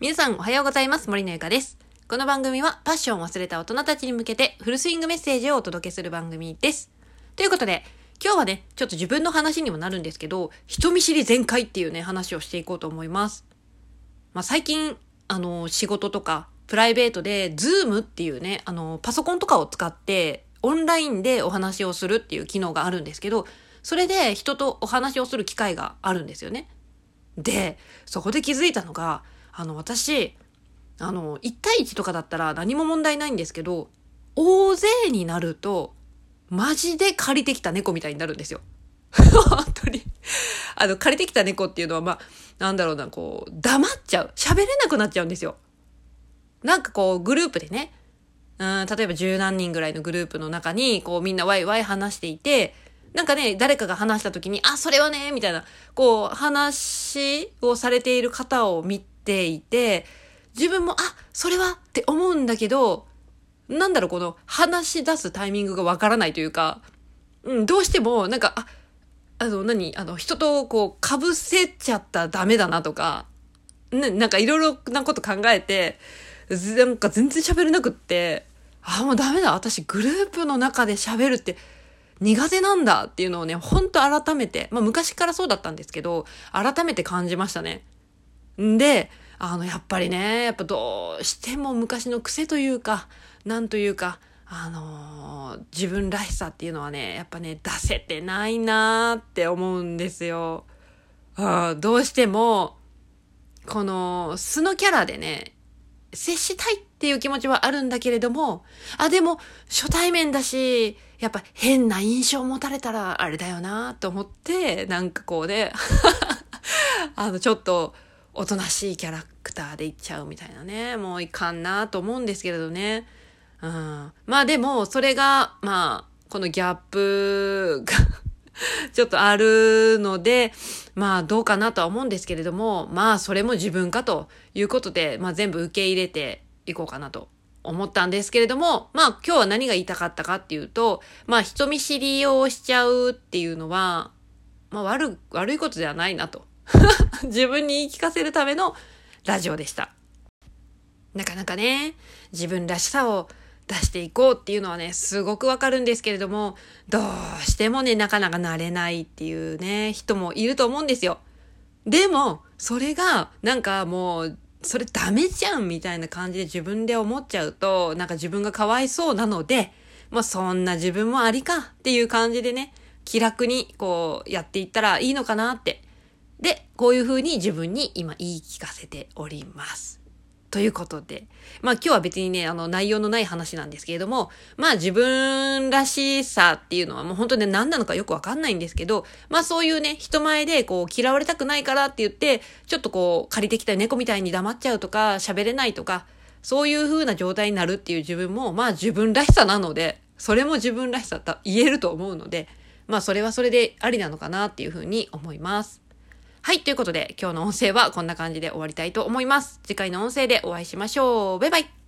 皆さんおはようございます。森のゆかです。この番組はパッションを忘れた大人たちに向けてフルスイングメッセージをお届けする番組です。ということで、今日はね、ちょっと自分の話にもなるんですけど、人見知り全開っていうね、話をしていこうと思います。まあ、最近、あの、仕事とか、プライベートで、 Zoom っていうね、あの、パソコンとかを使って、オンラインでお話をするっていう機能があるんですけど、それで人とお話をする機会があるんですよね。で、そこで気づいたのが、あの、私、あの、1対1とかだったら何も問題ないんですけど、大勢になると、マジで借りてきた猫みたいになるんですよ。本当に。あの、借りてきた猫っていうのは、まあ、なんだろうな、こう、黙っちゃう。喋れなくなっちゃうんですよ。なんかこう、グループでね、うん、例えば十何人ぐらいのグループの中に、こう、みんなワイワイ話していて、なんかね、誰かが話した時に、あ、それはね、みたいな、こう、話をされている方を見ていて、自分も、あ、それはって思うんだけど、なんだろう、この、話し出すタイミングがわからないというか、うん、どうしても、なんか、あ、あの、何あの、人とこう、被せちゃったらダメだなとか、ね、なんかいろいろなこと考えて、なんか全然喋れなくって、あ、もうダメだ。私グループの中で喋るって苦手なんだっていうのをね、ほんと改めて、まあ昔からそうだったんですけど、改めて感じましたね。んで、あの、やっぱりね、やっぱどうしても昔の癖というか、なんというか、あのー自分らしさっていうのはね、やっぱね、出せてないなーって思うんですよ。あどうしても、この素のキャラでね、接したいっていう気持ちはあるんだけれども、あ、でも初対面だし、やっぱ変な印象を持たれたらあれだよなと思って、なんかこうね、あの、ちょっとおとなしいキャラクターでいっちゃうみたいなね、もういかんなと思うんですけれどね。うん。まあでも、それが、まあ、このギャップが ちょっとあるので、まあどうかなとは思うんですけれども、まあそれも自分かということで、まあ全部受け入れていこうかなと思ったんですけれども、まあ今日は何が言いたかったかっていうと、まあ人見知りをしちゃうっていうのは、まあ悪、悪いことではないなと。自分に言い聞かせるためのラジオでした。なかなかね、自分らしさを出していこうっていうのはね、すごくわかるんですけれども、どうしてもね、なかなかなれないっていうね、人もいると思うんですよ。でも、それが、なんかもう、それダメじゃんみたいな感じで自分で思っちゃうと、なんか自分がかわいそうなので、まあそんな自分もありかっていう感じでね、気楽にこうやっていったらいいのかなって。で、こういう風に自分に今言い聞かせております。ということで。まあ今日は別にね、あの内容のない話なんですけれども、まあ自分らしさっていうのはもう本当ね何なのかよくわかんないんですけど、まあそういうね、人前でこう嫌われたくないからって言って、ちょっとこう借りてきた猫みたいに黙っちゃうとか、喋れないとか、そういう風な状態になるっていう自分も、まあ自分らしさなので、それも自分らしさと言えると思うので、まあそれはそれでありなのかなっていう風に思います。はい。ということで、今日の音声はこんな感じで終わりたいと思います。次回の音声でお会いしましょう。バイバイ。